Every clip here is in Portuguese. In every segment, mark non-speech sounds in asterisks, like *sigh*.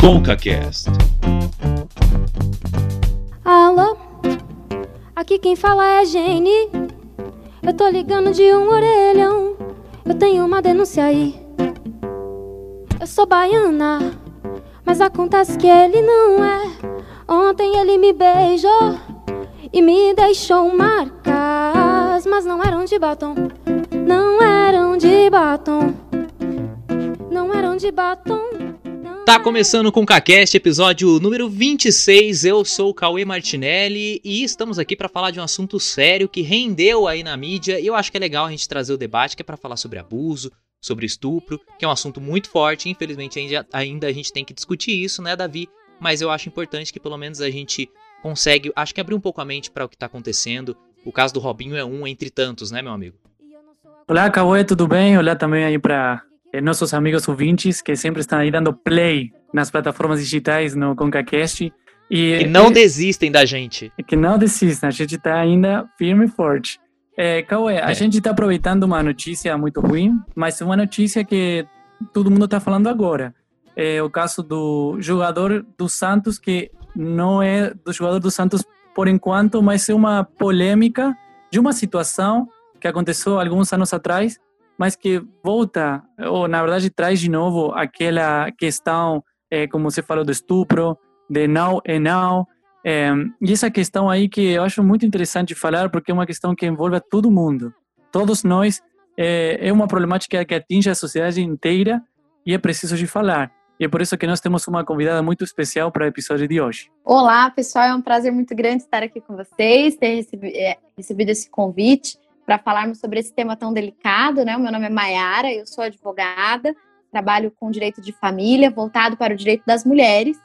ConcaCast. Alô? Aqui quem fala é Jenny. Eu tô ligando de um orelhão. Eu tenho uma denúncia aí. Eu sou baiana, mas acontece que ele não é. Ontem ele me beijou e me deixou marcas, mas não eram de batom. Não eram de batom. Não eram de batom. Tá começando com o CaCast, episódio número 26. Eu sou o Cauê Martinelli e estamos aqui para falar de um assunto sério que rendeu aí na mídia. E eu acho que é legal a gente trazer o debate, que é para falar sobre abuso, sobre estupro, que é um assunto muito forte. Infelizmente, ainda, ainda a gente tem que discutir isso, né, Davi? Mas eu acho importante que pelo menos a gente consegue, acho que abrir um pouco a mente para o que tá acontecendo. O caso do Robinho é um entre tantos, né, meu amigo? Olá, Cauê, tudo bem? Olá também aí para nossos amigos ouvintes que sempre estão aí dando play nas plataformas digitais no ConcaCast. E que não desistem da gente. Que não desistam, a gente está ainda firme e forte. É, Cauê, é. a gente está aproveitando uma notícia muito ruim, mas uma notícia que todo mundo está falando agora. É o caso do jogador do Santos, que não é do jogador do Santos por enquanto, mas é uma polêmica de uma situação que aconteceu alguns anos atrás, mas que volta, ou na verdade traz de novo aquela questão, é, como você falou, do estupro, de now and now. É, e essa questão aí que eu acho muito interessante falar, porque é uma questão que envolve a todo mundo. Todos nós, é, é uma problemática que atinge a sociedade inteira e é preciso de falar. E é por isso que nós temos uma convidada muito especial para o episódio de hoje. Olá, pessoal, é um prazer muito grande estar aqui com vocês, ter é, recebido esse convite para falarmos sobre esse tema tão delicado, né? O meu nome é Maiara, eu sou advogada, trabalho com direito de família, voltado para o direito das mulheres.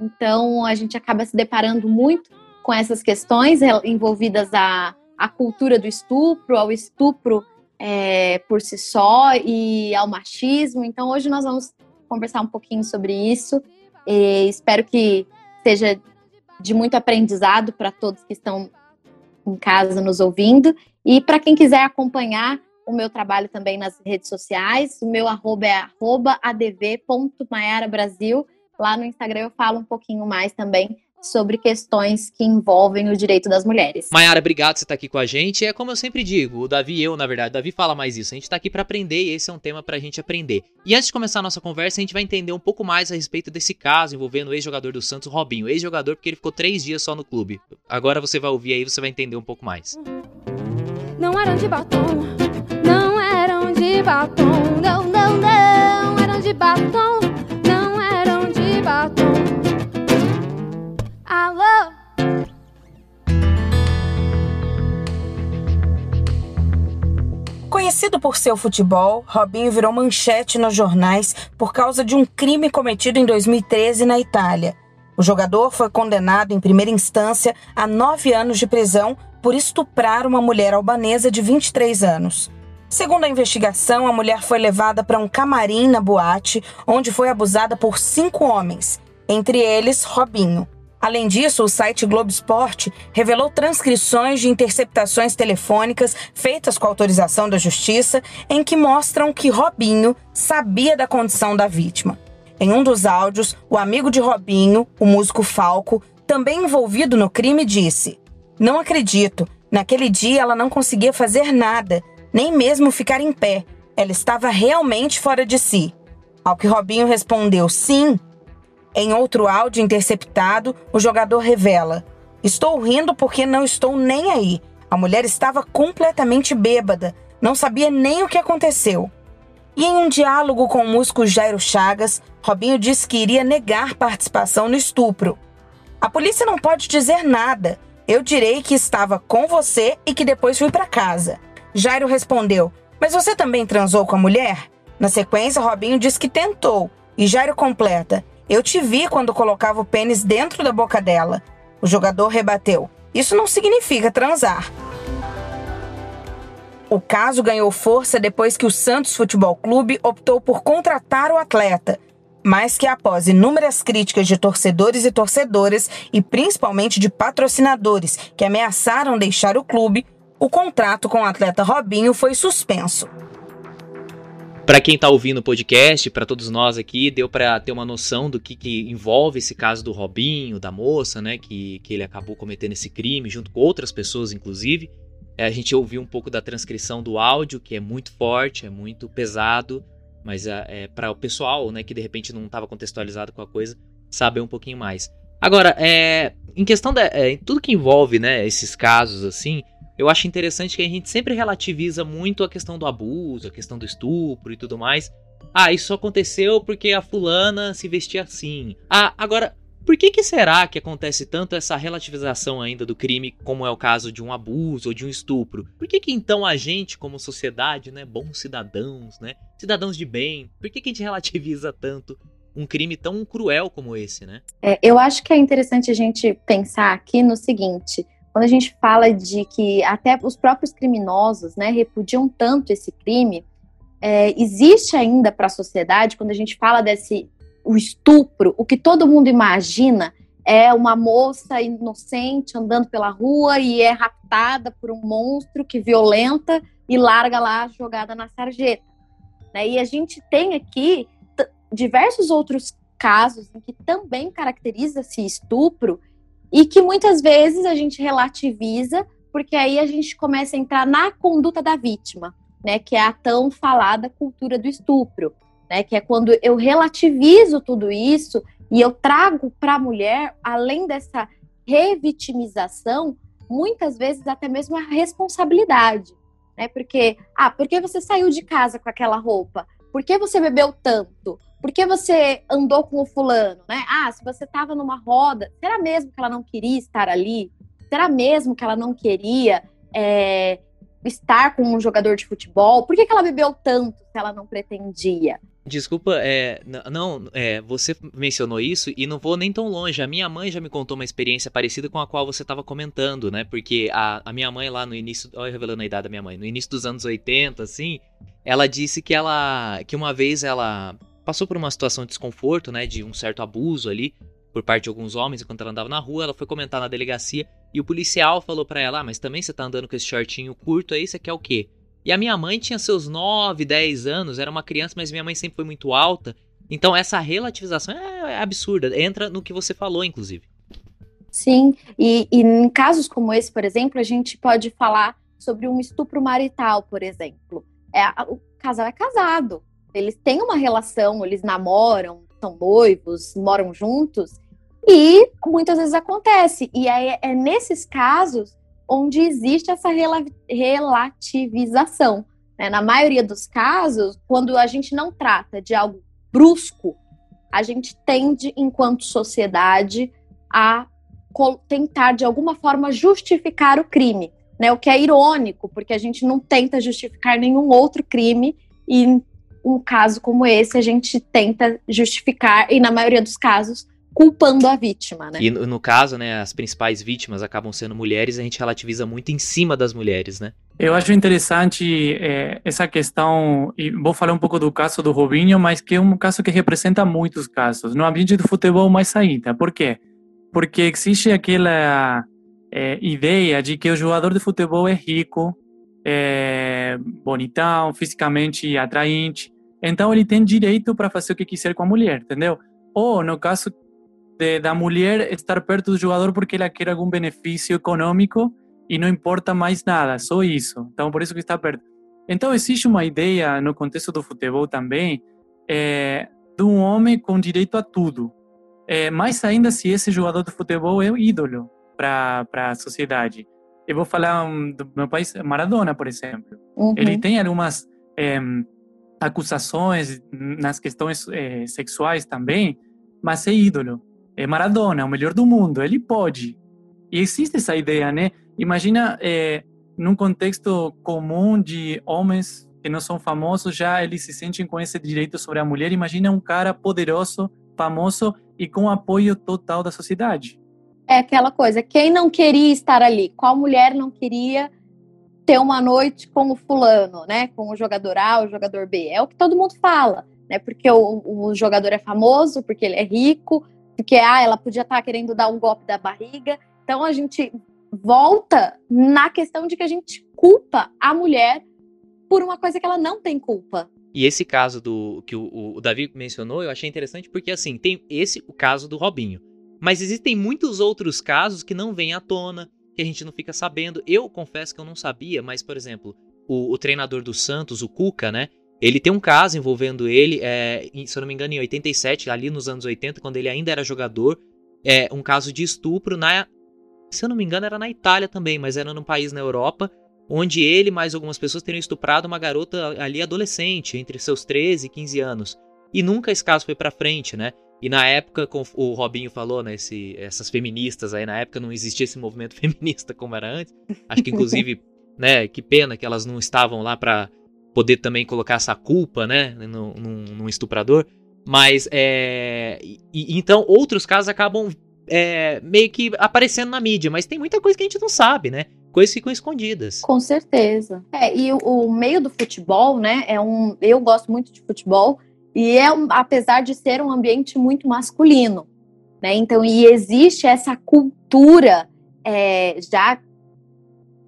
Então, a gente acaba se deparando muito com essas questões envolvidas à, à cultura do estupro, ao estupro é, por si só e ao machismo. Então, hoje nós vamos conversar um pouquinho sobre isso. E espero que seja de muito aprendizado para todos que estão em casa nos ouvindo. E para quem quiser acompanhar o meu trabalho também nas redes sociais, o meu arroba é arroba adv.maiarabrasil. Lá no Instagram eu falo um pouquinho mais também sobre questões que envolvem o direito das mulheres. Mayara, obrigado por você estar aqui com a gente. É como eu sempre digo, o Davi e eu, na verdade, o Davi fala mais isso. A gente está aqui para aprender e esse é um tema para a gente aprender. E antes de começar a nossa conversa, a gente vai entender um pouco mais a respeito desse caso envolvendo o ex-jogador do Santos, Robinho. Ex-jogador porque ele ficou três dias só no clube. Agora você vai ouvir aí, você vai entender um pouco mais. Não eram de batom, não eram de batom, não, não, não eram de batom, não eram de batom. Alô? Conhecido por seu futebol, Robinho virou manchete nos jornais por causa de um crime cometido em 2013 na Itália. O jogador foi condenado em primeira instância a nove anos de prisão por estuprar uma mulher albanesa de 23 anos. Segundo a investigação, a mulher foi levada para um camarim na boate, onde foi abusada por cinco homens, entre eles Robinho. Além disso, o site Globo Esporte revelou transcrições de interceptações telefônicas feitas com autorização da Justiça, em que mostram que Robinho sabia da condição da vítima. Em um dos áudios, o amigo de Robinho, o músico Falco, também envolvido no crime, disse: não acredito. Naquele dia ela não conseguia fazer nada, nem mesmo ficar em pé. Ela estava realmente fora de si. Ao que Robinho respondeu sim. Em outro áudio interceptado, o jogador revela: Estou rindo porque não estou nem aí. A mulher estava completamente bêbada, não sabia nem o que aconteceu. E em um diálogo com o músico Jairo Chagas, Robinho disse que iria negar participação no estupro. A polícia não pode dizer nada. Eu direi que estava com você e que depois fui para casa. Jairo respondeu: Mas você também transou com a mulher? Na sequência, Robinho diz que tentou. E Jairo completa: Eu te vi quando colocava o pênis dentro da boca dela. O jogador rebateu: Isso não significa transar. O caso ganhou força depois que o Santos Futebol Clube optou por contratar o atleta mas que após inúmeras críticas de torcedores e torcedoras e principalmente de patrocinadores que ameaçaram deixar o clube, o contrato com o atleta Robinho foi suspenso. para quem tá ouvindo o podcast, para todos nós aqui, deu para ter uma noção do que, que, envolve esse caso do Robinho, da moça, né, que, que ele acabou cometendo esse crime junto com outras pessoas, inclusive. É, a gente ouviu um pouco da transcrição do áudio, que é muito forte, é muito pesado, mas é, é para o pessoal, né, que de repente não estava contextualizado com a coisa, saber um pouquinho mais. Agora, é, em questão da, é, tudo que envolve, né, esses casos assim, eu acho interessante que a gente sempre relativiza muito a questão do abuso, a questão do estupro e tudo mais. Ah, isso aconteceu porque a fulana se vestia assim. Ah, agora, por que, que será que acontece tanto essa relativização ainda do crime, como é o caso de um abuso ou de um estupro? Por que, que então a gente, como sociedade, né, bons cidadãos, né, cidadãos de bem, por que, que a gente *laughs* relativiza tanto um crime tão cruel como esse, né? É, eu acho que é interessante a gente pensar aqui no seguinte: quando a gente fala de que até os próprios criminosos né, repudiam tanto esse crime, é, existe ainda para a sociedade, quando a gente fala desse o estupro, o que todo mundo imagina é uma moça inocente andando pela rua e é raptada por um monstro que violenta e larga lá jogada na sarjeta. Né? E a gente tem aqui diversos outros casos em que também caracteriza-se estupro e que muitas vezes a gente relativiza, porque aí a gente começa a entrar na conduta da vítima, né, que é a tão falada cultura do estupro, né, que é quando eu relativizo tudo isso e eu trago para a mulher, além dessa revitimização, muitas vezes até mesmo a responsabilidade, né? Porque, ah, por que você saiu de casa com aquela roupa? Por que você bebeu tanto? Por que você andou com o fulano, né? Ah, se você estava numa roda, será mesmo que ela não queria estar ali? Será mesmo que ela não queria é, estar com um jogador de futebol? Por que, que ela bebeu tanto se ela não pretendia? Desculpa, é, não, é, você mencionou isso e não vou nem tão longe. A minha mãe já me contou uma experiência parecida com a qual você estava comentando, né? Porque a, a minha mãe lá no início, olha revelando a idade da minha mãe, no início dos anos 80, assim, ela disse que ela, que uma vez ela passou por uma situação de desconforto, né, de um certo abuso ali por parte de alguns homens enquanto ela andava na rua, ela foi comentar na delegacia e o policial falou para ela: ah, mas também você tá andando com esse shortinho curto aí, você quer o quê?" E a minha mãe tinha seus 9, 10 anos, era uma criança, mas minha mãe sempre foi muito alta. Então essa relativização é, é absurda, entra no que você falou, inclusive. Sim, e, e em casos como esse, por exemplo, a gente pode falar sobre um estupro marital, por exemplo. É, o casal é casado, eles têm uma relação, eles namoram, são noivos, moram juntos, e muitas vezes acontece. E é, é nesses casos onde existe essa rela relativização. Né? Na maioria dos casos, quando a gente não trata de algo brusco, a gente tende, enquanto sociedade, a tentar de alguma forma justificar o crime, né? O que é irônico, porque a gente não tenta justificar nenhum outro crime e um caso como esse, a gente tenta justificar, e na maioria dos casos, culpando a vítima, né? E no, no caso, né, as principais vítimas acabam sendo mulheres, a gente relativiza muito em cima das mulheres, né? Eu acho interessante é, essa questão, e vou falar um pouco do caso do Robinho, mas que é um caso que representa muitos casos. No ambiente do futebol, mais ainda. Por quê? Porque existe aquela é, ideia de que o jogador de futebol é rico, é, bonitão, fisicamente atraente. Então ele tem direito para fazer o que quiser com a mulher, entendeu? Ou no caso de, da mulher estar perto do jogador porque ela quer algum benefício econômico e não importa mais nada, só isso. Então por isso que está perto. Então existe uma ideia no contexto do futebol também é, de um homem com direito a tudo. É, mais ainda se esse jogador de futebol é o ídolo para a sociedade. Eu vou falar do meu país, Maradona, por exemplo. Uhum. Ele tem algumas é, acusações nas questões é, sexuais também, mas é ídolo. É Maradona, é o melhor do mundo, ele pode. E existe essa ideia, né? Imagina, é, num contexto comum de homens que não são famosos, já eles se sentem com esse direito sobre a mulher. Imagina um cara poderoso, famoso e com apoio total da sociedade é aquela coisa, quem não queria estar ali? Qual mulher não queria ter uma noite com o fulano, né? Com o jogador A, o jogador B? É o que todo mundo fala, né? Porque o, o jogador é famoso, porque ele é rico, porque ah, ela podia estar querendo dar um golpe da barriga. Então a gente volta na questão de que a gente culpa a mulher por uma coisa que ela não tem culpa, E esse caso do que o, o, Davi mencionou, eu achei interessante porque assim, tem esse o caso do Robinho. Mas existem muitos outros casos que não vêm à tona, que a gente não fica sabendo. Eu confesso que eu não sabia, mas, por exemplo, o, o treinador do Santos, o Cuca, né? Ele tem um caso envolvendo ele, é, se eu não me engano, em 87, ali nos anos 80, quando ele ainda era jogador, é um caso de estupro na. Se eu não me engano, era na Itália também, mas era num país na Europa, onde ele mais algumas pessoas teriam estuprado uma garota ali adolescente, entre seus 13 e 15 anos. E nunca esse caso foi pra frente, né? E na época, o Robinho falou, né, esse, essas feministas aí, na época não existia esse movimento *laughs* feminista como era antes. Acho que inclusive, né, que pena que elas não estavam lá para poder também colocar essa culpa, né, num, num estuprador. Mas, é. E, então, outros casos acabam é, meio que aparecendo na mídia, mas tem muita coisa que a gente não sabe, né? Coisas ficam escondidas. Com certeza. É, e o, o meio do futebol, né? É um. Eu gosto muito de futebol, e é, apesar de ser um ambiente muito masculino, né? Então, e existe essa cultura é, já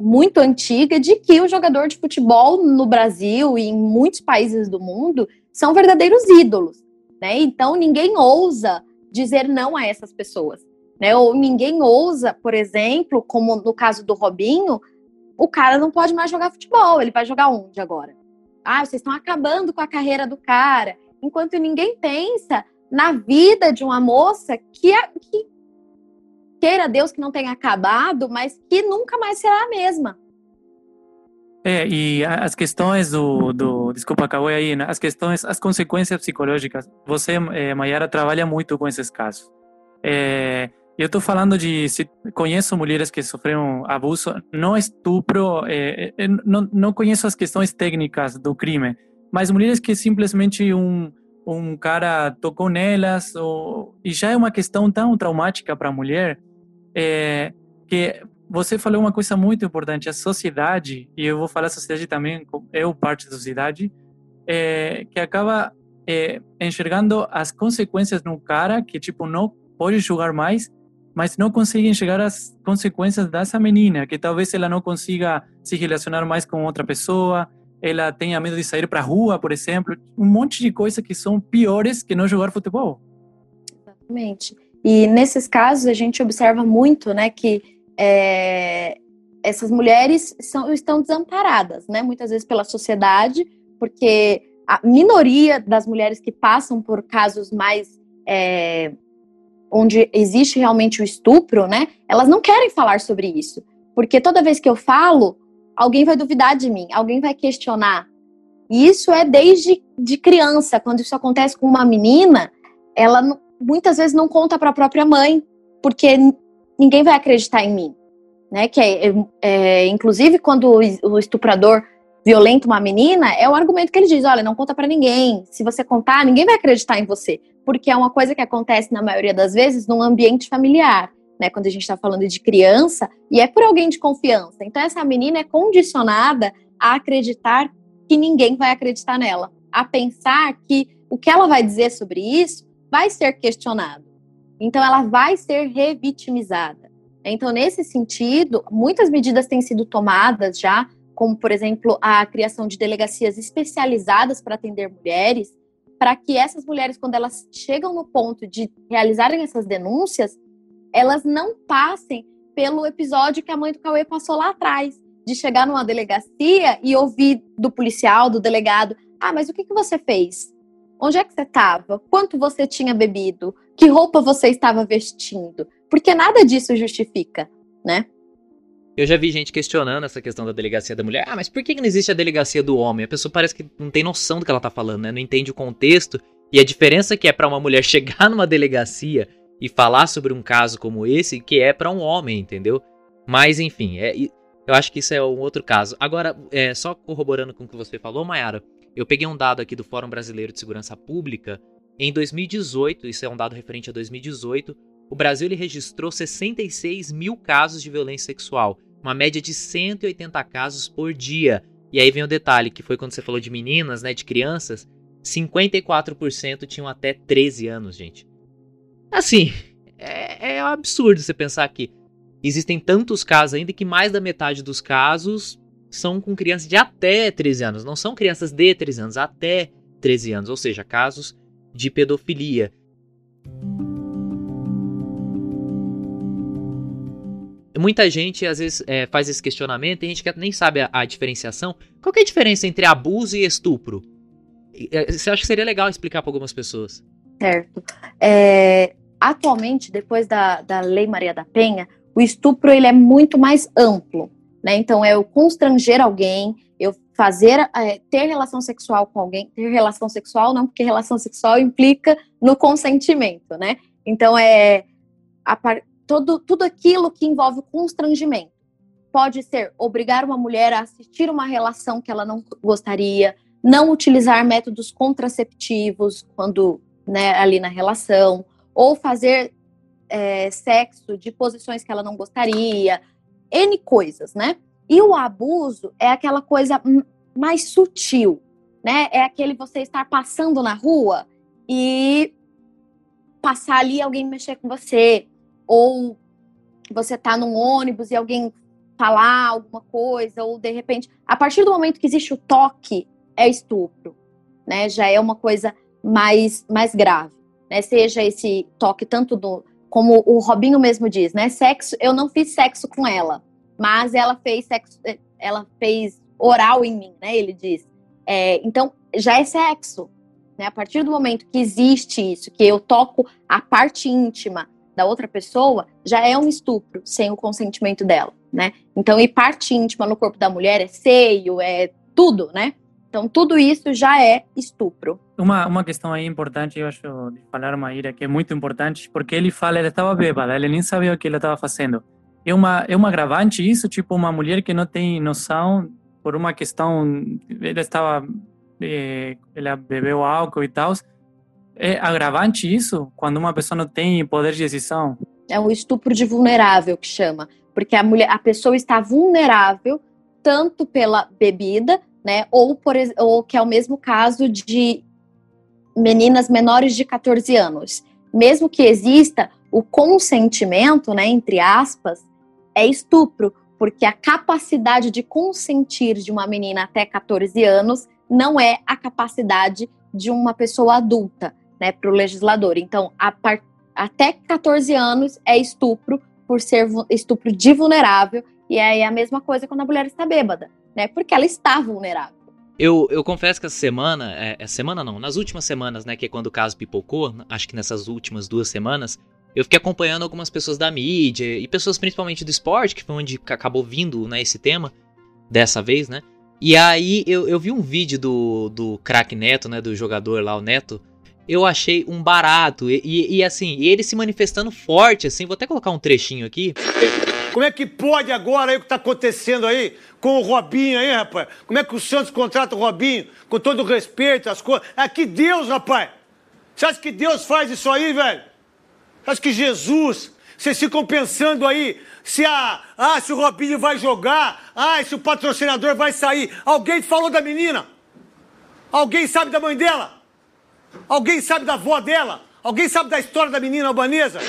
muito antiga de que o jogador de futebol no Brasil e em muitos países do mundo são verdadeiros ídolos, né? Então ninguém ousa dizer não a essas pessoas, né? Ou ninguém ousa, por exemplo, como no caso do Robinho, o cara não pode mais jogar futebol, ele vai jogar onde agora? Ah, vocês estão acabando com a carreira do cara, enquanto ninguém pensa na vida de uma moça que, que queira Deus que não tenha acabado, mas que nunca mais será a mesma. É, e as questões do, do desculpa, Cauê aí, né? as questões, as consequências psicológicas, você, é, Mayara, trabalha muito com esses casos. É, eu estou falando de, se, conheço mulheres que sofreram abuso, não estupro, é, é, não, não conheço as questões técnicas do crime, mas mulheres que simplesmente um, um cara tocou nelas, ou, e já é uma questão tão traumática para a mulher, é, que você falou uma coisa muito importante, a sociedade, e eu vou falar sociedade também, eu parte da sociedade, é, que acaba é, enxergando as consequências no cara que, tipo, não pode jogar mais, mas não consegue enxergar as consequências dessa menina, que talvez ela não consiga se relacionar mais com outra pessoa, ela tenha medo de sair para a rua, por exemplo, um monte de coisas que são piores que não jogar futebol. Exatamente. E nesses casos a gente observa muito, né, que é, essas mulheres são, estão desamparadas, né, muitas vezes pela sociedade, porque a minoria das mulheres que passam por casos mais é, onde existe realmente o estupro, né, elas não querem falar sobre isso, porque toda vez que eu falo, alguém vai duvidar de mim, alguém vai questionar. E isso é desde de criança, quando isso acontece com uma menina, ela muitas vezes não conta para a própria mãe, porque ninguém vai acreditar em mim. Né? Que é, é, é, inclusive, quando o estuprador violenta uma menina, é o argumento que ele diz: olha, não conta para ninguém. Se você contar, ninguém vai acreditar em você. Porque é uma coisa que acontece, na maioria das vezes, num ambiente familiar. Né, quando a gente está falando de criança, e é por alguém de confiança. Então, essa menina é condicionada a acreditar que ninguém vai acreditar nela, a pensar que o que ela vai dizer sobre isso vai ser questionado. Então, ela vai ser revitimizada. Então, nesse sentido, muitas medidas têm sido tomadas já, como, por exemplo, a criação de delegacias especializadas para atender mulheres, para que essas mulheres, quando elas chegam no ponto de realizarem essas denúncias, elas não passem pelo episódio que a mãe do Cauê passou lá atrás, de chegar numa delegacia e ouvir do policial, do delegado: ah, mas o que, que você fez? Onde é que você estava? Quanto você tinha bebido? Que roupa você estava vestindo? Porque nada disso justifica, né? Eu já vi gente questionando essa questão da delegacia da mulher. Ah, mas por que não existe a delegacia do homem? A pessoa parece que não tem noção do que ela tá falando, né? Não entende o contexto e a diferença que é para uma mulher *laughs* chegar numa delegacia e falar sobre um caso como esse, que é para um homem, entendeu? Mas enfim, é, eu acho que isso é um outro caso. Agora, é, só corroborando com o que você falou, Mayara, eu peguei um dado aqui do Fórum Brasileiro de Segurança Pública. Em 2018, isso é um dado referente a 2018, o Brasil ele registrou 66 mil casos de violência sexual, uma média de 180 casos por dia. E aí vem o detalhe, que foi quando você falou de meninas, né, de crianças, 54% tinham até 13 anos, gente. Assim, é, é um absurdo você pensar que existem tantos casos ainda que mais da metade dos casos são com crianças de até 13 anos, não são crianças de 13 anos, até 13 anos, ou seja, casos de pedofilia. Muita gente às vezes é, faz esse questionamento a gente nem sabe a, a, diferenciação. Qual é a diferença entre abuso e estupro? É, você acha que seria legal explicar para algumas pessoas? Certo. É, atualmente, depois da, da Lei Maria da Penha, o estupro ele é muito mais amplo. Né? Então, é eu constranger alguém, eu fazer, é, ter relação sexual com alguém, ter relação sexual não, porque relação sexual implica no consentimento, né? Então, é a, todo, tudo aquilo que envolve o constrangimento. Pode ser obrigar uma mulher a assistir uma relação que ela não gostaria, não utilizar métodos contraceptivos quando né, ali na relação, ou fazer é, sexo de posições que ela não gostaria, N coisas, né? E o abuso é aquela coisa mais sutil, né? É aquele você estar passando na rua e passar ali alguém mexer com você, ou você tá num ônibus e alguém falar alguma coisa, ou de repente, a partir do momento que existe o toque, é estupro, né? Já é uma coisa mais, mais grave, né? Seja esse toque tanto do, como o Robinho mesmo diz, né? Sexo, eu não fiz sexo com ela, mas ela fez sexo, ela fez oral em mim, né? Ele diz. É, então, já é sexo, né? A partir do momento que existe isso, que eu toco a parte íntima da outra pessoa, já é um estupro sem o consentimento dela, né? Então, e parte íntima no corpo da mulher é seio, é tudo, né? Então, tudo isso já é estupro. Uma, uma questão aí importante, eu acho, de falar, Maíra, que é muito importante, porque ele fala, ele estava bêbada, ele nem sabia o que ele estava fazendo. É uma, é uma agravante isso? Tipo, uma mulher que não tem noção por uma questão, ele estava, eh, ela bebeu álcool e tal, é agravante isso quando uma pessoa não tem poder de decisão? É um estupro de vulnerável que chama, porque a mulher, a pessoa está vulnerável tanto pela bebida, né, ou por ou que é o mesmo caso de meninas menores de 14 anos. Mesmo que exista o consentimento, né, entre aspas, é estupro, porque a capacidade de consentir de uma menina até 14 anos não é a capacidade de uma pessoa adulta né, para o legislador. Então, part... até 14 anos é estupro por ser estupro de vulnerável, e aí é a mesma coisa quando a mulher está bêbada, né? Porque ela está vulnerável. Eu, eu confesso que essa semana, é, semana não, nas últimas semanas, né, que é quando o caso pipocou, acho que nessas últimas duas semanas, eu fiquei acompanhando algumas pessoas da mídia e pessoas principalmente do esporte, que foi onde acabou vindo, né, esse tema, dessa vez, né? E aí eu, eu vi um vídeo do, do craque Neto, né, do jogador lá, o Neto, eu achei um barato. E, e, e, assim, ele se manifestando forte, assim. Vou até colocar um trechinho aqui. Como é que pode agora aí o que tá acontecendo aí com o Robinho aí, rapaz? Como é que o Santos contrata o Robinho? Com todo o respeito, as coisas. É que Deus, rapaz. Você acha que Deus faz isso aí, velho? Você acha que Jesus. Vocês ficam pensando aí se a. Ah, se o Robinho vai jogar. Ah, se o patrocinador vai sair. Alguém falou da menina? Alguém sabe da mãe dela? Alguém sabe da avó dela? Alguém sabe da história da menina albanesa?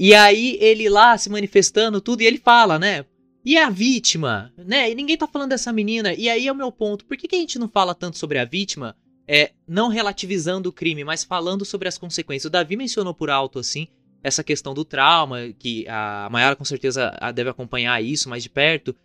E aí ele lá se manifestando tudo e ele fala, né? E a vítima, né? E ninguém tá falando dessa menina. E aí é o meu ponto. Por que, que a gente não fala tanto sobre a vítima? É, não relativizando o crime, mas falando sobre as consequências. O Davi mencionou por alto, assim, essa questão do trauma, que a Mayara com certeza deve acompanhar isso mais de perto.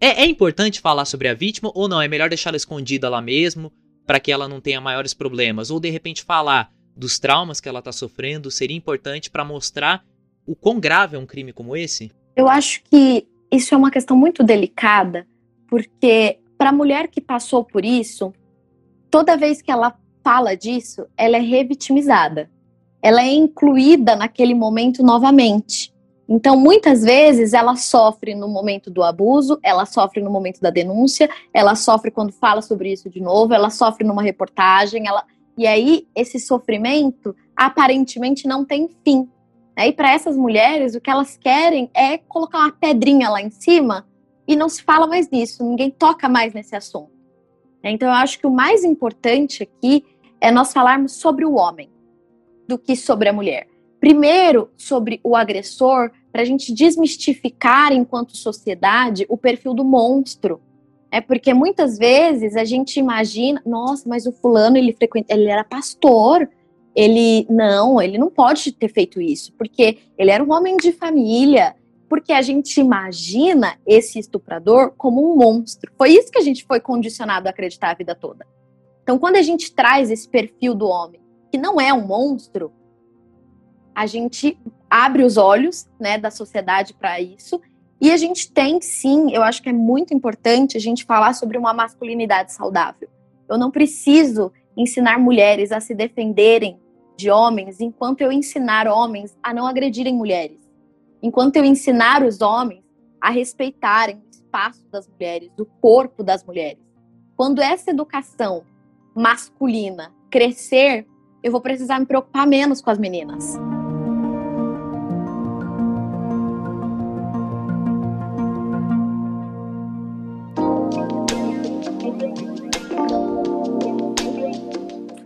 É, é importante falar sobre a vítima ou não? É melhor deixá-la escondida lá mesmo? para que ela não tenha maiores problemas, ou de repente falar dos traumas que ela está sofrendo, seria importante para mostrar o quão grave é um crime como esse? Eu acho que isso é uma questão muito delicada, porque para a mulher que passou por isso, toda vez que ela fala disso, ela é revitimizada. Ela é incluída naquele momento novamente. Então, muitas vezes, ela sofre no momento do abuso, ela sofre no momento da denúncia, ela sofre quando fala sobre isso de novo, ela sofre numa reportagem, ela... e aí esse sofrimento aparentemente não tem fim. Né? E para essas mulheres, o que elas querem é colocar uma pedrinha lá em cima e não se fala mais nisso, ninguém toca mais nesse assunto. Então, eu acho que o mais importante aqui é nós falarmos sobre o homem do que sobre a mulher. Primeiro, sobre o agressor, para a gente desmistificar, enquanto sociedade, o perfil do monstro. É porque muitas vezes a gente imagina, nossa, mas o fulano ele frequenta, ele era pastor, ele não, ele não pode ter feito isso, porque ele era um homem de família, porque a gente imagina esse estuprador como um monstro. Foi isso que a gente foi condicionado a acreditar a vida toda. Então, quando a gente traz esse perfil do homem, que não é um monstro, a gente abre os olhos, né, da sociedade para isso e a gente tem sim, eu acho que é muito importante a gente falar sobre uma masculinidade saudável. Eu não preciso ensinar mulheres a se defenderem de homens enquanto eu ensinar homens a não agredirem mulheres. Enquanto eu ensinar os homens a respeitarem o espaço das mulheres, o corpo das mulheres. Quando essa educação masculina crescer, eu vou precisar me preocupar menos com as meninas.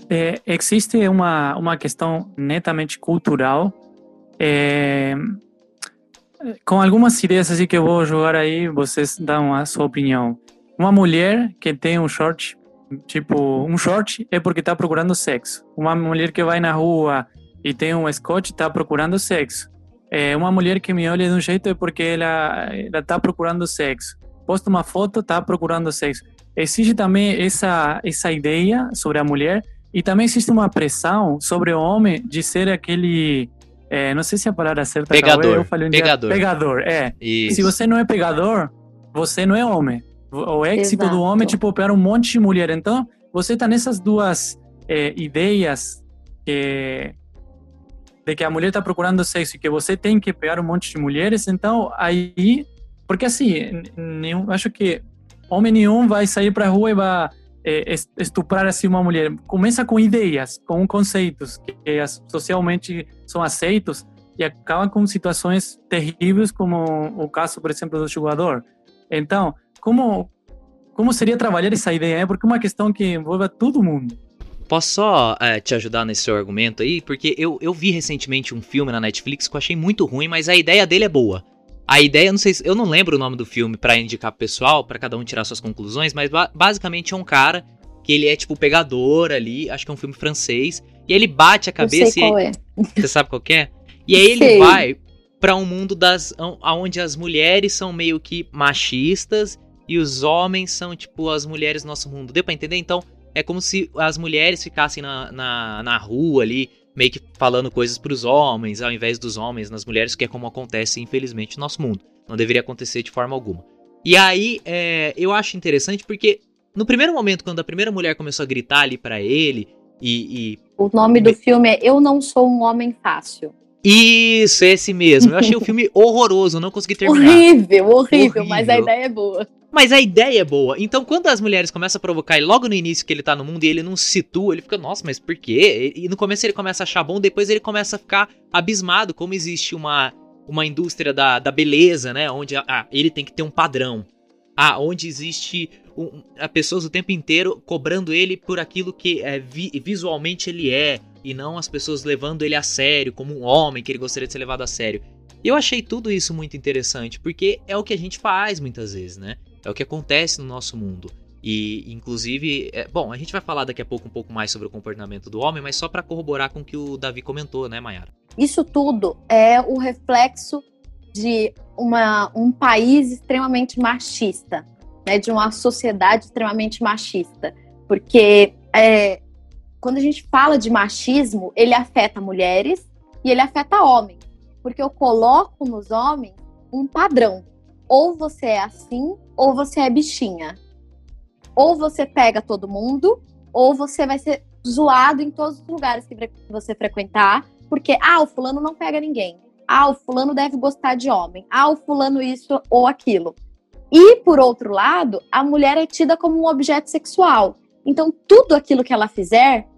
É, existe uma, uma questão netamente cultural, é, com algumas ideias assim que eu vou jogar aí, vocês dão a sua opinião. Uma mulher que tem um short, tipo, um short é porque está procurando sexo. Uma mulher que vai na rua e tem um escote está procurando sexo. É, uma mulher que me olha de um jeito é porque ela está procurando sexo. Posta uma foto, está procurando sexo. Existe também essa, essa ideia sobre a mulher e também existe uma pressão sobre o homem de ser aquele. É, não sei se a palavra certa pegador. eu falei um pegador. Dia, pegador, é. Isso. Se você não é pegador, você não é homem. O êxito Exato. do homem é tipo pegar um monte de mulher. Então, você tá nessas duas é, ideias que, de que a mulher tá procurando sexo e que você tem que pegar um monte de mulheres. Então, aí. Porque assim, nenhum, acho que homem nenhum vai sair pra rua e vai é, estuprar assim uma mulher. Começa com ideias, com conceitos que socialmente são aceitos e acaba com situações terríveis como o caso, por exemplo, do jogador. Então, como como seria trabalhar essa ideia? É porque é uma questão que envolve todo mundo. Posso só é, te ajudar nesse seu argumento aí? Porque eu, eu vi recentemente um filme na Netflix que eu achei muito ruim, mas a ideia dele é boa. A ideia, não sei, eu não lembro o nome do filme para indicar pro pessoal, para cada um tirar suas conclusões, mas ba basicamente é um cara que ele é tipo pegador ali, acho que é um filme francês, e ele bate a cabeça eu sei qual e é. *laughs* você sabe qual é? E aí ele sei. vai para um mundo das onde as mulheres são meio que machistas e os homens são tipo as mulheres do nosso mundo. Deu para entender? Então, é como se as mulheres ficassem na, na, na rua ali, meio que falando coisas para os homens, ao invés dos homens nas mulheres, que é como acontece, infelizmente, no nosso mundo. Não deveria acontecer de forma alguma. E aí, é, eu acho interessante porque no primeiro momento, quando a primeira mulher começou a gritar ali para ele e, e, O nome do filme é Eu Não Sou um Homem Fácil. Isso, esse mesmo. Eu achei o *laughs* filme horroroso, não consegui terminar. Horrível, horrível, horrível, mas a ideia é boa. Mas a ideia é boa. Então, quando as mulheres começam a provocar ele logo no início que ele tá no mundo e ele não se situa, ele fica, nossa, mas por quê? E no começo ele começa a achar bom, depois ele começa a ficar abismado como existe uma, uma indústria da, da beleza, né? Onde ah, ele tem que ter um padrão. Ah, onde existe um, a pessoas o tempo inteiro cobrando ele por aquilo que é, vi, visualmente ele é e não as pessoas levando ele a sério, como um homem que ele gostaria de ser levado a sério. Eu achei tudo isso muito interessante, porque é o que a gente faz muitas vezes, né? É o que acontece no nosso mundo. E, inclusive, é, bom, a gente vai falar daqui a pouco um pouco mais sobre o comportamento do homem, mas só para corroborar com o que o Davi comentou, né, Mayara? Isso tudo é o reflexo de uma, um país extremamente machista, né? De uma sociedade extremamente machista. Porque é, quando a gente fala de machismo, ele afeta mulheres e ele afeta homens. Porque eu coloco nos homens um padrão. Ou você é assim, ou você é bichinha. Ou você pega todo mundo, ou você vai ser zoado em todos os lugares que você frequentar, porque, ah, o fulano não pega ninguém. Ah, o fulano deve gostar de homem. Ah, o fulano isso ou aquilo. E, por outro lado, a mulher é tida como um objeto sexual. Então, tudo aquilo que ela fizer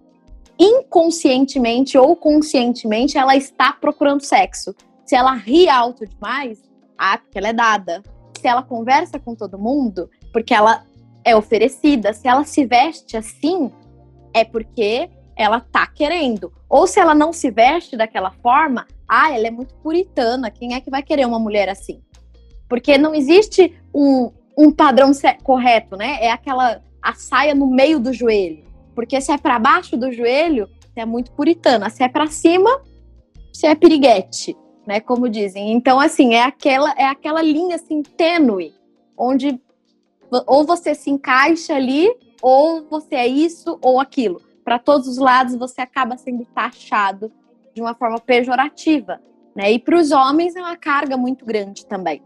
inconscientemente ou conscientemente, ela está procurando sexo. Se ela ri alto demais, ah, porque ela é dada. Se ela conversa com todo mundo, porque ela é oferecida. Se ela se veste assim, é porque ela tá querendo. Ou se ela não se veste daquela forma, ah, ela é muito puritana. Quem é que vai querer uma mulher assim? Porque não existe um, um padrão correto, né? É aquela a saia no meio do joelho. Porque se é para baixo do joelho, você é muito puritana. Se é para cima, você é piriguete, né? Como dizem. Então, assim, é aquela, é aquela linha assim, tênue, onde ou você se encaixa ali, ou você é isso ou aquilo. Para todos os lados, você acaba sendo taxado de uma forma pejorativa. Né? E para os homens é uma carga muito grande também.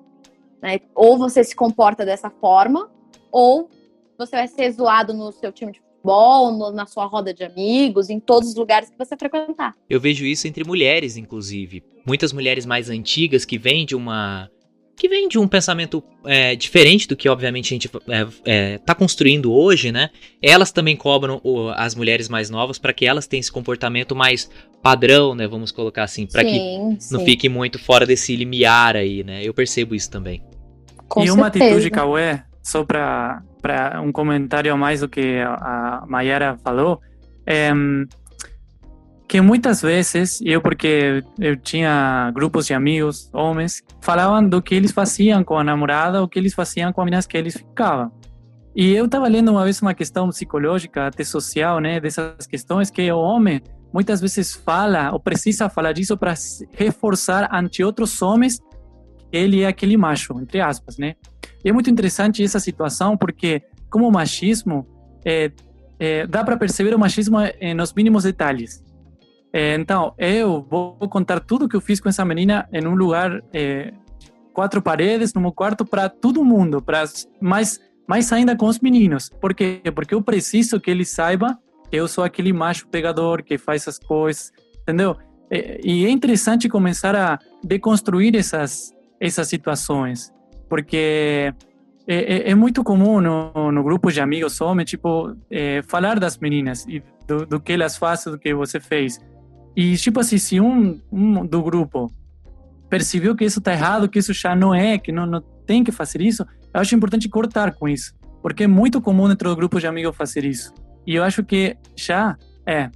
Né? Ou você se comporta dessa forma, ou você vai ser zoado no seu time de futebol, no, na sua roda de amigos, em todos os lugares que você frequentar. Eu vejo isso entre mulheres, inclusive. Muitas mulheres mais antigas que vêm de uma que vem de um pensamento é, diferente do que, obviamente, a gente é, é, tá construindo hoje, né? Elas também cobram o, as mulheres mais novas para que elas tenham esse comportamento mais padrão, né? Vamos colocar assim, para que sim. não fique muito fora desse limiar aí, né? Eu percebo isso também. Com e uma atitude, Cauê, só para um comentário a mais do que a Mayara falou, é, que muitas vezes, eu porque eu tinha grupos de amigos, homens, falavam do que eles faziam com a namorada ou que eles faziam com as meninas que eles ficavam. E eu estava lendo uma vez uma questão psicológica, até social, né, dessas questões que o homem muitas vezes fala ou precisa falar disso para reforçar ante outros homens que ele é aquele macho, entre aspas, né? E é muito interessante essa situação porque como o machismo é, é, dá para perceber o machismo nos mínimos detalhes. É, então, eu vou contar tudo que eu fiz com essa menina em um lugar, é, quatro paredes, no meu quarto, para todo mundo, para mais, mais ainda com os meninos. Por quê? Porque eu preciso que ele saiba que eu sou aquele macho pegador que faz as coisas, entendeu? É, e é interessante começar a deconstruir essas, essas situações, porque é, é, é, muito comum no, no grupo de amigos homens, tipo, é, falar das meninas e do, do, que elas fazem, do que você fez. E, tipo assim, se um, um do grupo percebeu que isso tá errado, que isso já não é, que não, não tem que fazer isso, eu acho importante cortar com isso. Porque é muito comum dentro do grupo de amigos fazer isso. E eu acho que já é.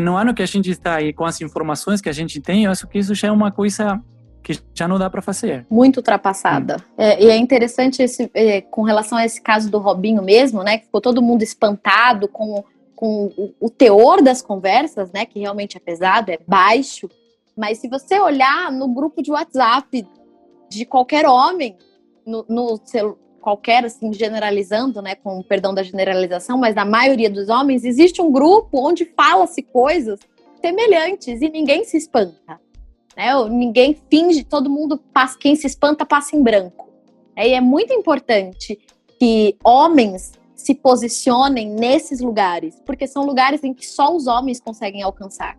No ano que a gente está aí com as informações que a gente tem, eu acho que isso já é uma coisa que já não dá para fazer. Muito ultrapassada. Hum. É, e é interessante esse, é, com relação a esse caso do Robinho mesmo, né? Que ficou todo mundo espantado com com o, teor das conversas, né, que realmente é pesado, é baixo, mas se você olhar no grupo de WhatsApp de qualquer homem, no, no qualquer, assim, generalizando, né, com perdão da generalização, mas na maioria dos homens, existe um grupo onde fala-se coisas semelhantes e ninguém se espanta. Né? Ninguém finge, todo mundo passa, quem se espanta passa em branco. É, e é muito importante que homens se posicionem nesses lugares, porque são lugares em que só os homens conseguem alcançar.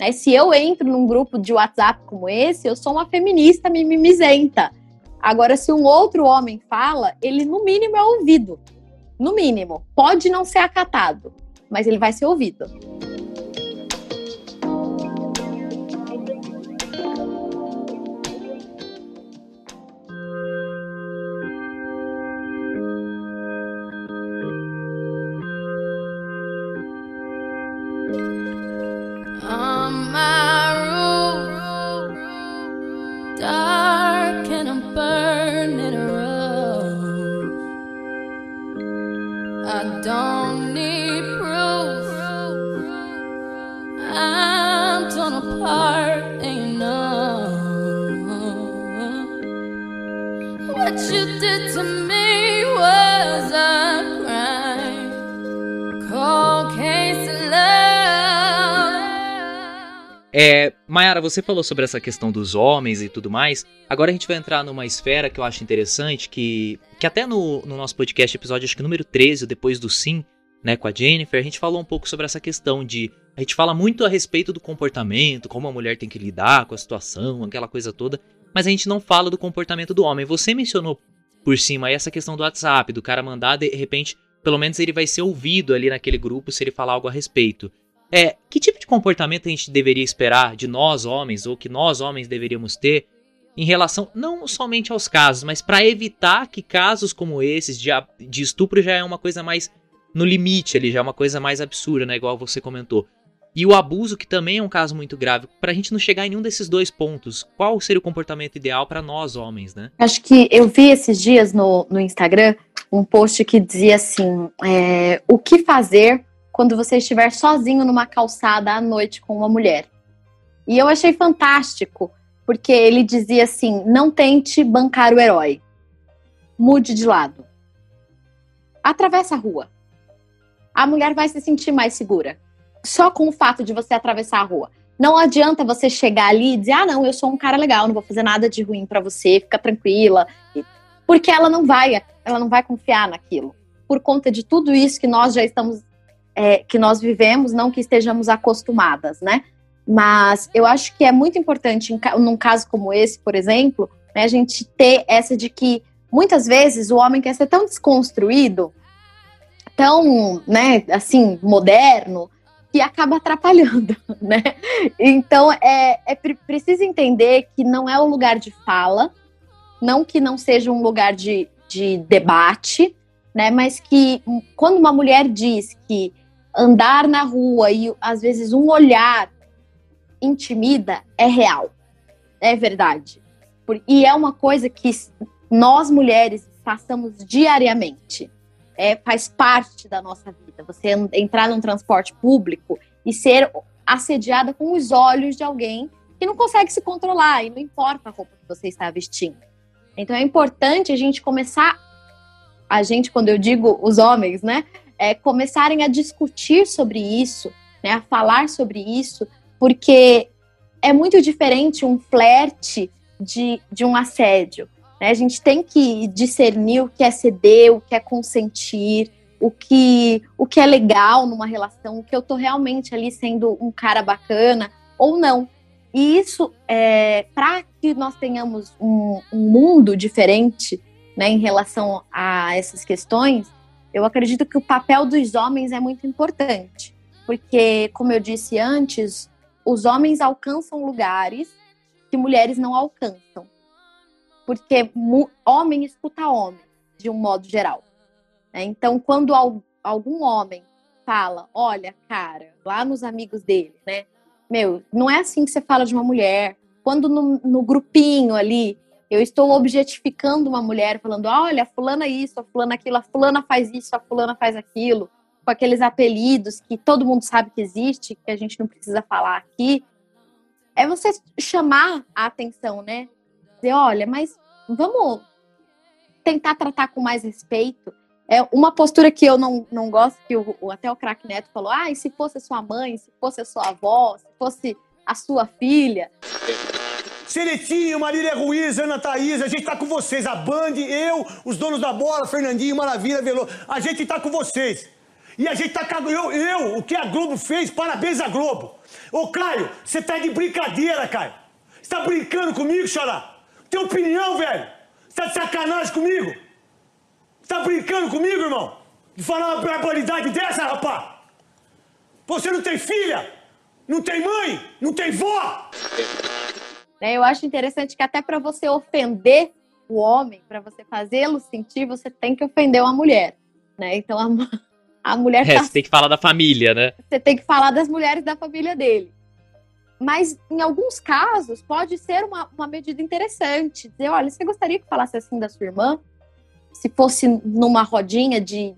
Né? Se eu entro num grupo de WhatsApp como esse, eu sou uma feminista mimimizenta. Agora, se um outro homem fala, ele no mínimo é ouvido. No mínimo. Pode não ser acatado, mas ele vai ser ouvido. Mayara, você falou sobre essa questão dos homens e tudo mais. Agora a gente vai entrar numa esfera que eu acho interessante, que, que até no, no nosso podcast, episódio acho que número 13, depois do Sim, né, com a Jennifer, a gente falou um pouco sobre essa questão de. A gente fala muito a respeito do comportamento, como a mulher tem que lidar com a situação, aquela coisa toda, mas a gente não fala do comportamento do homem. Você mencionou por cima aí essa questão do WhatsApp, do cara mandar, de repente, pelo menos ele vai ser ouvido ali naquele grupo se ele falar algo a respeito. É, que tipo de comportamento a gente deveria esperar de nós homens, ou que nós homens deveríamos ter, em relação não somente aos casos, mas para evitar que casos como esses de, de estupro já é uma coisa mais no limite ali, já é uma coisa mais absurda, né? Igual você comentou. e o abuso, que também é um caso muito grave. Pra gente não chegar em nenhum desses dois pontos, qual seria o comportamento ideal para nós homens, né? Acho que eu vi esses dias no, no Instagram um post que dizia assim: é, o que fazer quando você estiver sozinho numa calçada à noite com uma mulher? E eu achei fantástico, porque ele dizia assim: não tente bancar o herói, mude de lado, atravessa a rua. A mulher vai se sentir mais segura só com o fato de você atravessar a rua. Não adianta você chegar ali e dizer: "Ah, não, eu sou um cara legal, não vou fazer nada de ruim para você, fica tranquila". Porque ela não vai, ela não vai confiar naquilo. Por conta de tudo isso que nós já estamos é, que nós vivemos, não que estejamos acostumadas, né? Mas eu acho que é muito importante, em, num caso como esse, por exemplo, né, a gente ter essa de que muitas vezes o homem quer ser tão desconstruído, tão, né, assim, moderno, que acaba atrapalhando, *laughs* né? Então, é, é preciso entender que não é um lugar de fala, não que não seja um lugar de, de debate, né? Mas que quando uma mulher diz que andar na rua e às vezes um olhar intimida é real, é verdade. E é uma coisa que nós mulheres passamos diariamente é, faz parte da nossa vida. Você entrar num transporte público e ser assediada com os olhos de alguém que não consegue se controlar e não importa a roupa que você está vestindo. Então é importante a gente começar, a gente, quando eu digo os homens, né, é, começarem a discutir sobre isso, né, a falar sobre isso, porque é muito diferente um flerte de, de um assédio. Né? A gente tem que discernir o que é ceder, o que é consentir, o que, o que é legal numa relação, o que eu tô realmente ali sendo um cara bacana ou não. E isso, é, para que nós tenhamos um, um mundo diferente né, em relação a essas questões, eu acredito que o papel dos homens é muito importante. Porque, como eu disse antes, os homens alcançam lugares que mulheres não alcançam porque homem escuta homem, de um modo geral. Né? Então, quando algum homem fala, olha, cara, lá nos amigos dele, né? Meu, não é assim que você fala de uma mulher. Quando no, no grupinho ali eu estou objetificando uma mulher, falando, olha, a fulana isso, a fulana aquilo, a fulana faz isso, a fulana faz aquilo, com aqueles apelidos que todo mundo sabe que existe, que a gente não precisa falar aqui, é você chamar a atenção, né? dizer, olha, mas vamos tentar tratar com mais respeito. É uma postura que eu não, não gosto, que o, até o craque Neto falou, ah, e se fosse a sua mãe, se fosse a sua avó, se fosse a sua filha. Seletinho, Marília Ruiz, Ana Thaís, a gente tá com vocês. A Band, eu, os donos da bola, Fernandinho, Maravilha, Velô. A gente tá com vocês. E a gente tá com eu, eu, o que a Globo fez, parabéns à Globo. Ô, Caio, você tá de brincadeira, Caio. Você tá brincando comigo, Xará? Tem opinião, velho? Você tá de sacanagem comigo? Você tá brincando comigo, irmão? De falar uma barbaridade dessa, rapá? Você não tem filha? Não tem mãe? Não tem vó? É, eu acho interessante que até para você ofender o homem, para você fazê-lo sentir, você tem que ofender uma mulher, né? Então a, a mulher é, tá... você tem que falar da família, né? Você tem que falar das mulheres da família dele. Mas, em alguns casos, pode ser uma, uma medida interessante. Dizer, olha, você gostaria que falasse assim da sua irmã? Se fosse numa rodinha de,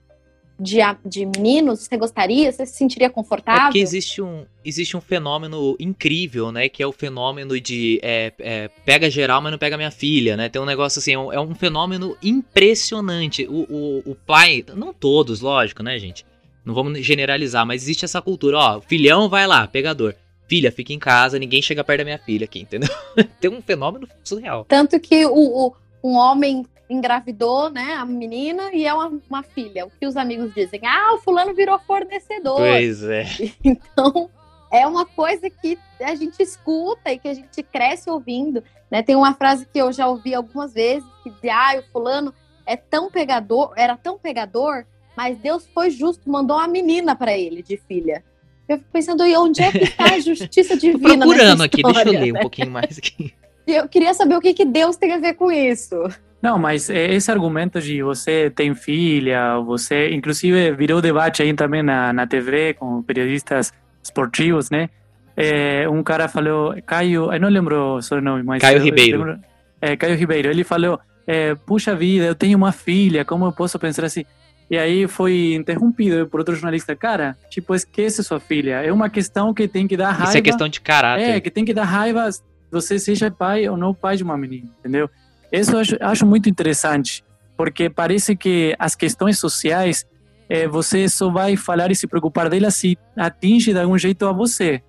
de, de meninos, você gostaria? Você se sentiria confortável? É porque existe um, existe um fenômeno incrível, né? Que é o fenômeno de é, é, pega geral, mas não pega minha filha, né? Tem um negócio assim, é um, é um fenômeno impressionante. O, o, o pai, não todos, lógico, né, gente? Não vamos generalizar, mas existe essa cultura, ó, filhão vai lá, pegador filha, fica em casa, ninguém chega perto da minha filha aqui, entendeu? *laughs* Tem um fenômeno surreal. Tanto que o, o, um homem engravidou, né, a menina, e é uma, uma, filha. O que os amigos dizem? Ah, o fulano virou fornecedor. Pois é. *laughs* Então, é uma coisa que a gente escuta e que a gente cresce ouvindo. Né? Tem uma frase que eu já ouvi algumas vezes, que diz, ah, o fulano é tão pegador, era tão pegador, mas Deus foi justo, mandou uma menina para ele de filha. Eu fico pensando, onde é que está a justiça *laughs* divina? Tô procurando aqui, deixa eu ler né? um pouquinho mais aqui. *laughs* Eu queria saber o que, que Deus tem a ver com isso. Não, mas esse argumento de você tem filha, você, inclusive virou debate aí também na, na TV com periodistas esportivos, né? É, um cara falou, Caio, eu não lembro o sobrenome, mas... Caio Ribeiro. Lembro, é, Caio Ribeiro, ele falou, é, puxa vida, eu tenho uma filha, como eu posso pensar assim? E aí foi interrompido por outro jornalista. Cara, tipo, esquece sua filha. É uma questão que tem que dar raiva. Isso é questão de caráter. É, que tem que dar raiva você seja pai ou não pai de uma menina, entendeu? Isso eu acho, acho muito interessante, porque parece que as questões sociais, é, você só vai falar e se preocupar delas se atinge de algum jeito a você.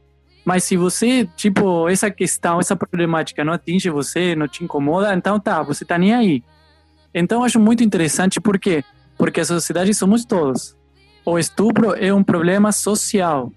Mas se você, tipo, essa questão, essa problemática não atinge você, não te incomoda, então tá, você tá nem aí. Então acho muito interessante porque porque a sociedade somos todos. O estupro é um problema social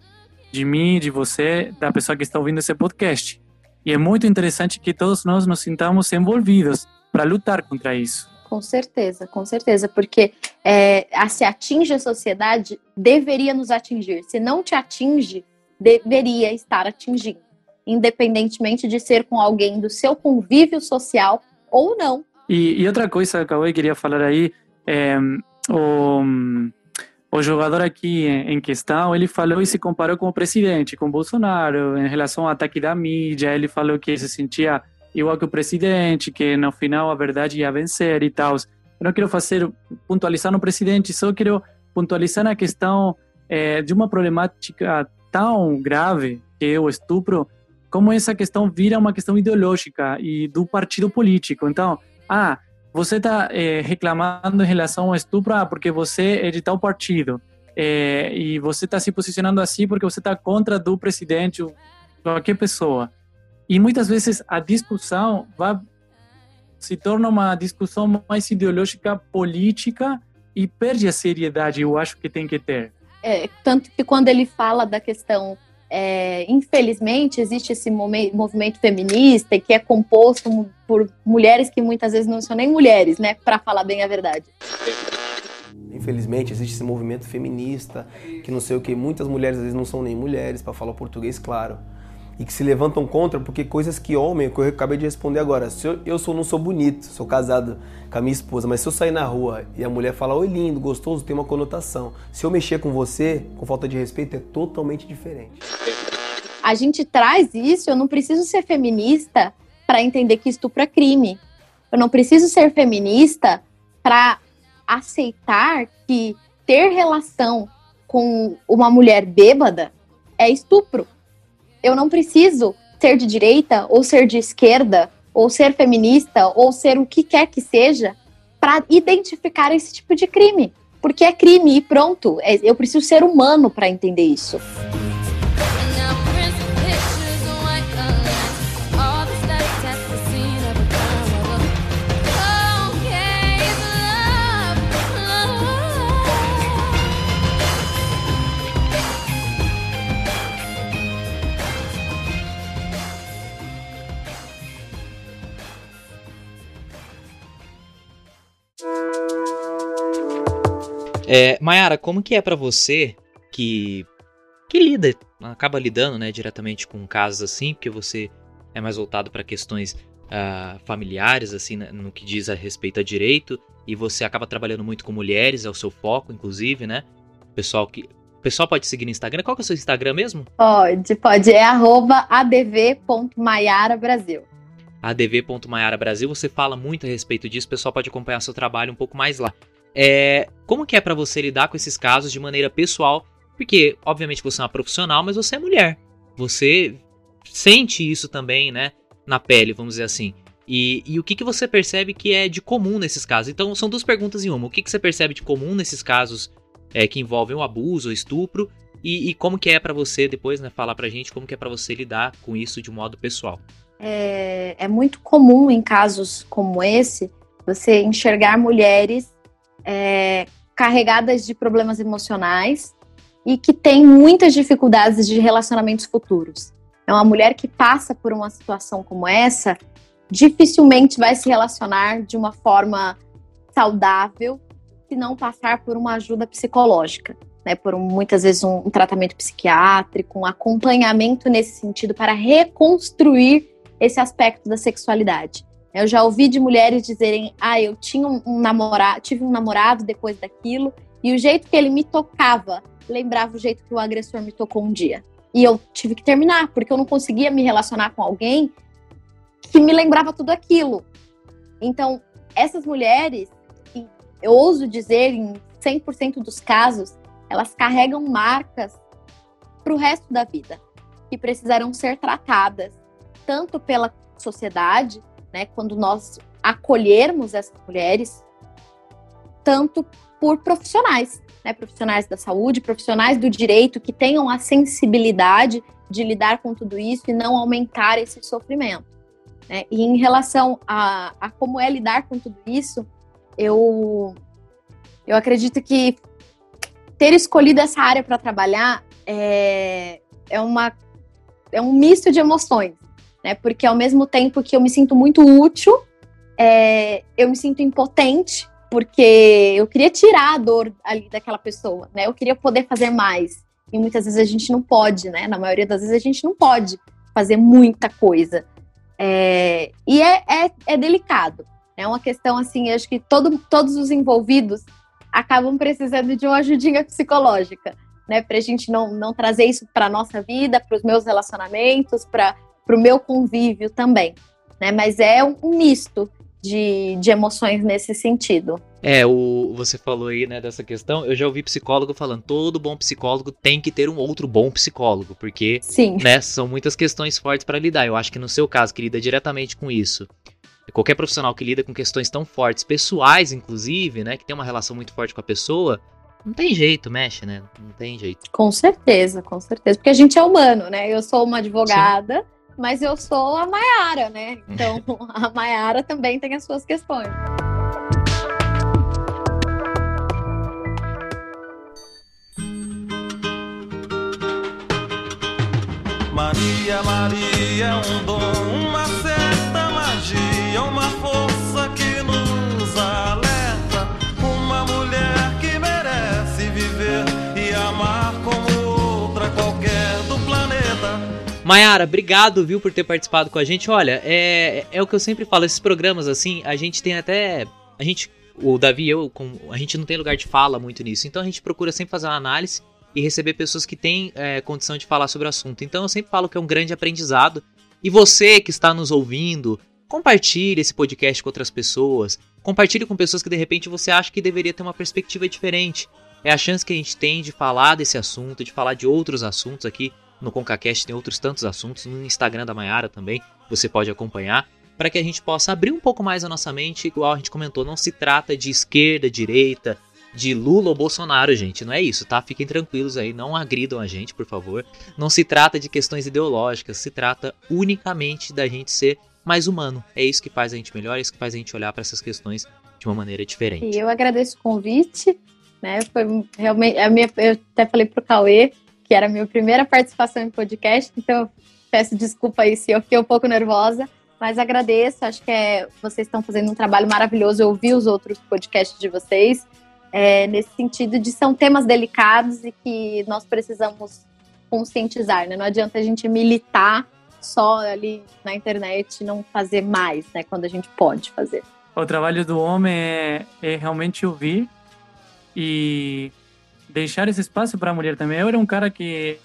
de mim, de você, da pessoa que está ouvindo esse podcast. E é muito interessante que todos nós nos sintamos envolvidos para lutar contra isso. Com certeza, com certeza, porque é, se atinge a sociedade, deveria nos atingir. Se não te atinge, deveria estar atingindo, independentemente de ser com alguém do seu convívio social ou não. E, e outra coisa que eu queria falar aí, é, o, o jogador aqui em questão, ele falou e se comparou com o presidente, com Bolsonaro, em relação ao ataque da mídia, ele falou que se sentia igual que o presidente, que no final a verdade ia vencer e tal. Eu não quero fazer, pontualizar no presidente, só quero pontualizar na questão é, de uma problemática tão grave que é o estupro, como essa questão vira uma questão ideológica e do partido político. Então, ah, você está é, reclamando em relação ao estupro ah, porque você é de tal partido é, e você está se posicionando assim porque você está contra do presidente ou qualquer pessoa. E muitas vezes a discussão vai, se torna uma discussão mais ideológica, política e perde a seriedade, eu acho que tem que ter. É, tanto que quando ele fala da questão é, infelizmente, existe esse movimento feminista que é composto por mulheres que muitas vezes não são nem mulheres, né? Para falar bem a verdade. Infelizmente, existe esse movimento feminista que não sei o que, muitas mulheres às vezes não são nem mulheres, para falar português claro e que se levantam contra porque coisas que homem, que eu acabei de responder agora, se eu, eu sou, não sou bonito, sou casado com a minha esposa, mas se eu sair na rua e a mulher falar oi lindo, gostoso, tem uma conotação. Se eu mexer com você, com falta de respeito, é totalmente diferente. A gente traz isso, eu não preciso ser feminista para entender que estupro é crime. Eu não preciso ser feminista para aceitar que ter relação com uma mulher bêbada é estupro eu não preciso ser de direita ou ser de esquerda ou ser feminista ou ser o que quer que seja para identificar esse tipo de crime, porque é crime e pronto. É, eu preciso ser humano para entender isso. É, Mayara, como que é para você que que lida, acaba lidando, né, diretamente com casos assim, porque você é mais voltado para questões uh, familiares, assim, né, no que diz a respeito a direito, e você acaba trabalhando muito com mulheres, é o seu foco, inclusive, né? Pessoal que o pessoal pode seguir no Instagram. Qual que é o seu Instagram mesmo? Pode, pode. É arroba adv.maiarabrasil. adv.maiarabrasil. Você fala muito a respeito disso. O pessoal pode acompanhar seu trabalho um pouco mais lá. É, como que é para você lidar com esses casos de maneira pessoal? Porque, obviamente, você é uma profissional, mas você é mulher. Você sente isso também, né? Na pele, vamos dizer assim. E, e o que, que você percebe que é de comum nesses casos? Então, são duas perguntas em uma. O que, que você percebe de comum nesses casos é, que envolvem o abuso, o estupro? E, e como que é para você, depois, né, falar pra gente como que é para você lidar com isso de modo pessoal? É, é muito comum em casos como esse, você enxergar mulheres é, carregadas de problemas emocionais e que tem muitas dificuldades de relacionamentos futuros. É uma mulher que passa por uma situação como essa, dificilmente vai se relacionar de uma forma saudável se não passar por uma ajuda psicológica, né? Por um, muitas vezes um, um tratamento psiquiátrico, um acompanhamento nesse sentido para reconstruir esse aspecto da sexualidade. Eu já ouvi de mulheres dizerem: "Ah, eu tinha um namorado, tive um namorado depois daquilo, e o jeito que ele me tocava lembrava o jeito que o agressor me tocou um dia". E eu tive que terminar, porque eu não conseguia me relacionar com alguém que me lembrava tudo aquilo. Então, essas mulheres, eu ouso dizer, em 100% dos casos, elas carregam marcas para o resto da vida, que precisarão ser tratadas tanto pela sociedade, né, quando nós acolhermos essas mulheres, tanto por profissionais, né, profissionais da saúde, profissionais do direito que tenham a sensibilidade de lidar com tudo isso e não aumentar esse sofrimento. Né? E em relação a, a como é lidar com tudo isso, eu, eu acredito que ter escolhido essa área para trabalhar é, é, uma, é um misto de emoções, né? Porque ao mesmo tempo que eu me sinto muito útil, é, eu me sinto impotente, porque eu queria tirar a dor ali daquela pessoa, né? Eu queria poder fazer mais. E muitas vezes a gente não pode, né? Na maioria das vezes a gente não pode fazer muita coisa. É, e é, é, é, delicado. É uma questão assim, acho que todo, todos os envolvidos acabam precisando de uma ajudinha psicológica, né? Para a gente não, não trazer isso para nossa vida, para os meus relacionamentos, para o meu convívio também. Né? Mas é um, um misto de, de emoções nesse sentido. É, o, você falou aí, né, dessa questão. Eu já ouvi psicólogo falando, todo bom psicólogo tem que ter um outro bom psicólogo, porque, Sim. né, são muitas questões fortes para lidar. Eu acho que no seu caso, que lida diretamente com isso, qualquer profissional que lida com questões tão fortes, pessoais inclusive, né, que tem uma relação muito forte com a pessoa, não tem jeito, mexe, né? Não tem jeito. Com certeza, com certeza. Porque a gente é humano, né? Eu sou uma advogada, Sim. Mas eu sou a Maiara, né? *laughs* Então a Maiara também tem as suas questões. Maria, Maria é um dom, Mayara, obrigado, viu, por ter participado com a gente. Olha, é, é o que eu sempre falo, esses programas assim, a gente tem até. A gente, o Davi e eu, a gente não tem lugar de fala muito nisso, então a gente procura sempre fazer uma análise e receber pessoas que têm é, condição de falar sobre o assunto. Então eu sempre falo que é um grande aprendizado. E você que está nos ouvindo, compartilhe esse podcast com outras pessoas. Compartilhe com pessoas que de repente você acha que deveria ter uma perspectiva diferente. É a chance que a gente tem de falar desse assunto, de falar de outros assuntos aqui. No ConcaCast tem outros tantos assuntos, no Instagram da Maiara também, você pode acompanhar, para que a gente possa abrir um pouco mais a nossa mente, igual a gente comentou, não se trata de esquerda, direita, de Lula ou Bolsonaro, gente. Não é isso, tá? Fiquem tranquilos aí, não agridam a gente, por favor. Não se trata de questões ideológicas, se trata unicamente da gente ser mais humano. É isso que faz a gente melhor, é isso que faz a gente olhar para essas questões de uma maneira diferente. E eu agradeço o convite, né? Foi realmente a minha, eu até falei pro Cauê que era a minha primeira participação em podcast, então peço desculpa aí se eu fiquei um pouco nervosa, mas agradeço, acho que é, vocês estão fazendo um trabalho maravilhoso, eu ouvi os outros podcasts de vocês, é, nesse sentido de são temas delicados e que nós precisamos conscientizar, né? Não adianta a gente militar só ali na internet e não fazer mais, né? Quando a gente pode fazer. O trabalho do homem é, é realmente ouvir e deixar esse espaço para a mulher também. Eu era um cara que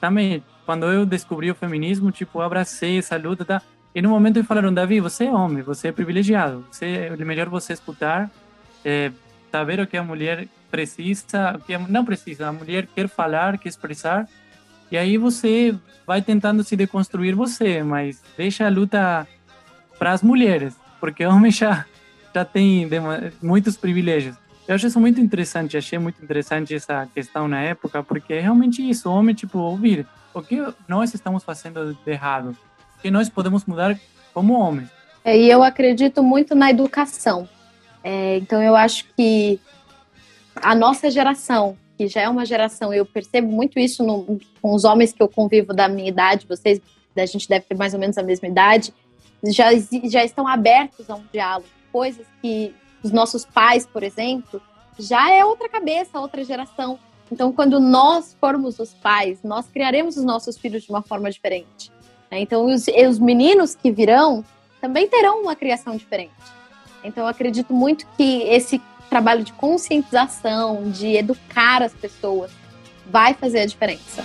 também, quando eu descobri o feminismo, tipo, abracei essa luta, tá? E no momento me falaram, Davi, você é homem, você é privilegiado, você, é melhor você escutar, é, saber o que a mulher precisa, o que não precisa, a mulher quer falar, quer expressar, e aí você vai tentando se deconstruir você, mas deixa a luta para as mulheres, porque homem *laughs* já já tem muitos privilégios. Eu acho isso muito interessante, achei muito interessante essa questão na época, porque é realmente isso, o homem, tipo, ouvir o que nós estamos fazendo de errado, o que nós podemos mudar como homens. É, e eu acredito muito na educação, é, então eu acho que a nossa geração, que já é uma geração, eu percebo muito isso no, com os homens que eu convivo da minha idade, vocês, a gente deve ter mais ou menos a mesma idade, já, já estão abertos a um diálogo. Coisas que os nossos pais, por exemplo, já é outra cabeça, outra geração. Então, quando nós formos os pais, nós criaremos os nossos filhos de uma forma diferente. Né? Então, os, os meninos que virão também terão uma criação diferente. Então, eu acredito muito que esse trabalho de conscientização, de educar as pessoas, vai fazer a diferença.